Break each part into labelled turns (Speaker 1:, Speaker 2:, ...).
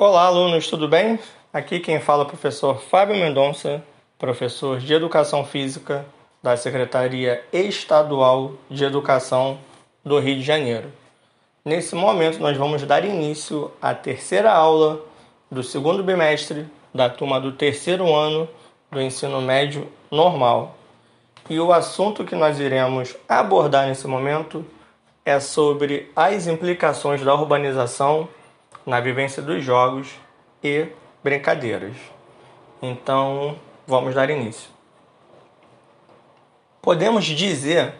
Speaker 1: Olá, alunos, tudo bem? Aqui quem fala é o professor Fábio Mendonça, professor de Educação Física da Secretaria Estadual de Educação do Rio de Janeiro. Nesse momento, nós vamos dar início à terceira aula do segundo bimestre da turma do terceiro ano do ensino médio normal. E o assunto que nós iremos abordar nesse momento é sobre as implicações da urbanização na vivência dos jogos e brincadeiras. Então, vamos dar início. Podemos dizer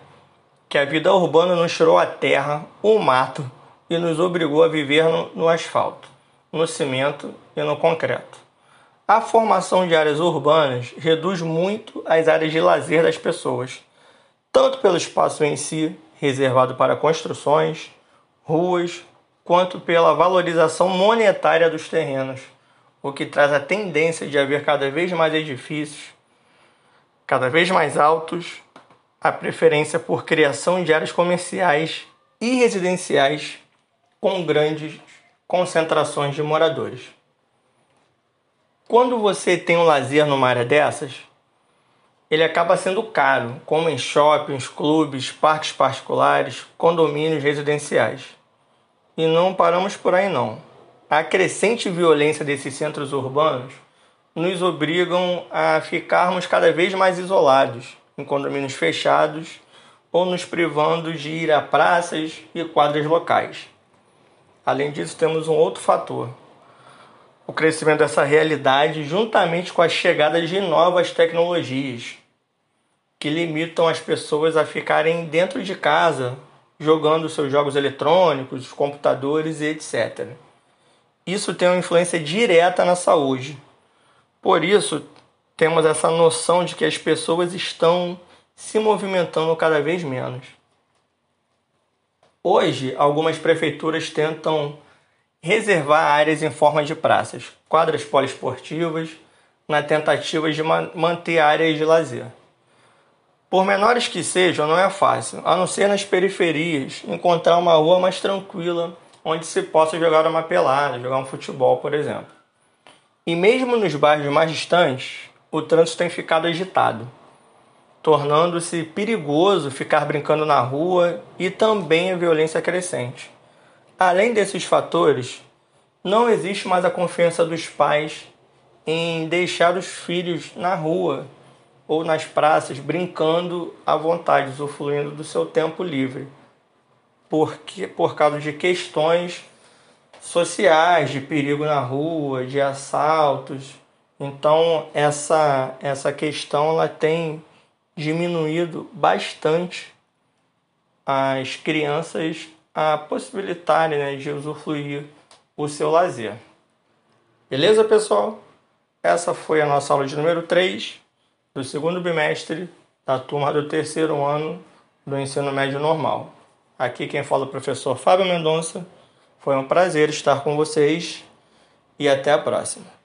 Speaker 1: que a vida urbana nos tirou a terra, o mato e nos obrigou a viver no, no asfalto, no cimento e no concreto. A formação de áreas urbanas reduz muito as áreas de lazer das pessoas, tanto pelo espaço em si, reservado para construções, ruas, quanto pela valorização monetária dos terrenos, o que traz a tendência de haver cada vez mais edifícios, cada vez mais altos, a preferência por criação de áreas comerciais e residenciais com grandes concentrações de moradores. Quando você tem um lazer numa área dessas, ele acaba sendo caro, como em shoppings, clubes, parques particulares, condomínios residenciais. E não paramos por aí não. A crescente violência desses centros urbanos nos obrigam a ficarmos cada vez mais isolados, em condomínios fechados ou nos privando de ir a praças e quadras locais. Além disso, temos um outro fator: o crescimento dessa realidade, juntamente com a chegada de novas tecnologias, que limitam as pessoas a ficarem dentro de casa jogando seus jogos eletrônicos, computadores e etc. Isso tem uma influência direta na saúde. Por isso, temos essa noção de que as pessoas estão se movimentando cada vez menos. Hoje, algumas prefeituras tentam reservar áreas em forma de praças, quadras poliesportivas, na tentativa de manter áreas de lazer. Por menores que sejam, não é fácil, a não ser nas periferias, encontrar uma rua mais tranquila onde se possa jogar uma pelada, jogar um futebol, por exemplo. E mesmo nos bairros mais distantes, o trânsito tem ficado agitado, tornando-se perigoso ficar brincando na rua e também a violência crescente. Além desses fatores, não existe mais a confiança dos pais em deixar os filhos na rua ou nas praças brincando à vontade, usufruindo do seu tempo livre. Porque, por causa de questões sociais, de perigo na rua, de assaltos. Então, essa, essa questão ela tem diminuído bastante as crianças a possibilitarem né, de usufruir o seu lazer. Beleza, pessoal? Essa foi a nossa aula de número 3 do segundo bimestre da turma do terceiro ano do ensino médio normal. Aqui quem fala é o professor Fábio Mendonça. Foi um prazer estar com vocês e até a próxima.